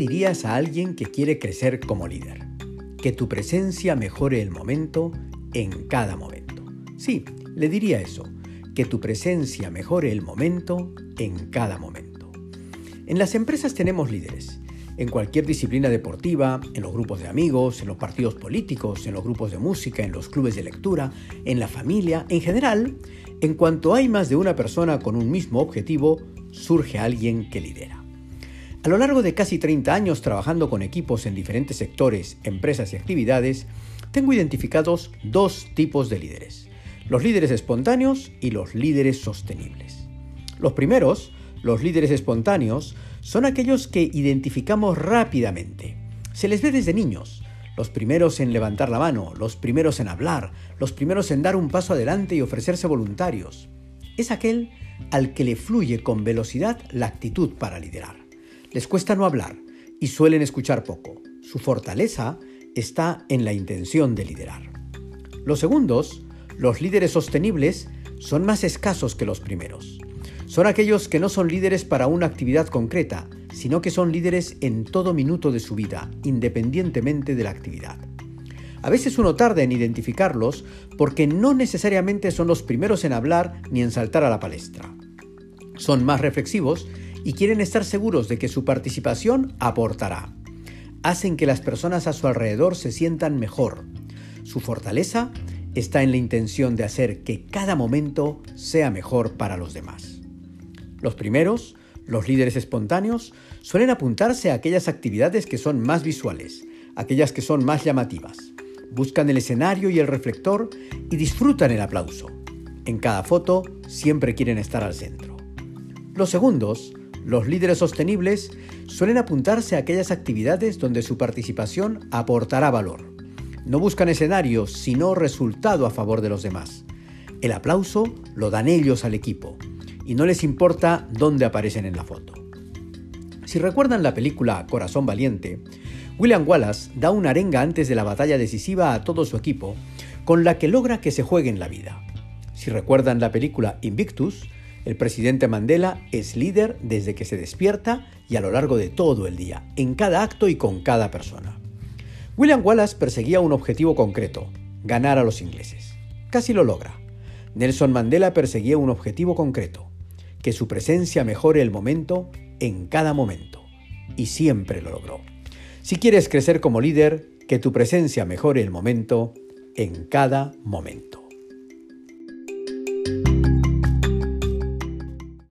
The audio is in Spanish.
dirías a alguien que quiere crecer como líder? Que tu presencia mejore el momento en cada momento. Sí, le diría eso, que tu presencia mejore el momento en cada momento. En las empresas tenemos líderes en cualquier disciplina deportiva, en los grupos de amigos, en los partidos políticos, en los grupos de música, en los clubes de lectura, en la familia, en general, en cuanto hay más de una persona con un mismo objetivo, surge alguien que lidera. A lo largo de casi 30 años trabajando con equipos en diferentes sectores, empresas y actividades, tengo identificados dos tipos de líderes, los líderes espontáneos y los líderes sostenibles. Los primeros, los líderes espontáneos, son aquellos que identificamos rápidamente. Se les ve desde niños, los primeros en levantar la mano, los primeros en hablar, los primeros en dar un paso adelante y ofrecerse voluntarios. Es aquel al que le fluye con velocidad la actitud para liderar. Les cuesta no hablar y suelen escuchar poco. Su fortaleza está en la intención de liderar. Los segundos, los líderes sostenibles, son más escasos que los primeros. Son aquellos que no son líderes para una actividad concreta, sino que son líderes en todo minuto de su vida, independientemente de la actividad. A veces uno tarda en identificarlos porque no necesariamente son los primeros en hablar ni en saltar a la palestra. Son más reflexivos y quieren estar seguros de que su participación aportará. Hacen que las personas a su alrededor se sientan mejor. Su fortaleza está en la intención de hacer que cada momento sea mejor para los demás. Los primeros, los líderes espontáneos, suelen apuntarse a aquellas actividades que son más visuales, aquellas que son más llamativas. Buscan el escenario y el reflector y disfrutan el aplauso. En cada foto siempre quieren estar al centro. Los segundos, los líderes sostenibles, suelen apuntarse a aquellas actividades donde su participación aportará valor. No buscan escenarios, sino resultado a favor de los demás. El aplauso lo dan ellos al equipo y no les importa dónde aparecen en la foto. Si recuerdan la película Corazón Valiente, William Wallace da una arenga antes de la batalla decisiva a todo su equipo, con la que logra que se jueguen la vida. Si recuerdan la película Invictus, el presidente Mandela es líder desde que se despierta y a lo largo de todo el día, en cada acto y con cada persona. William Wallace perseguía un objetivo concreto, ganar a los ingleses. Casi lo logra. Nelson Mandela perseguía un objetivo concreto, que su presencia mejore el momento en cada momento. Y siempre lo logró. Si quieres crecer como líder, que tu presencia mejore el momento en cada momento.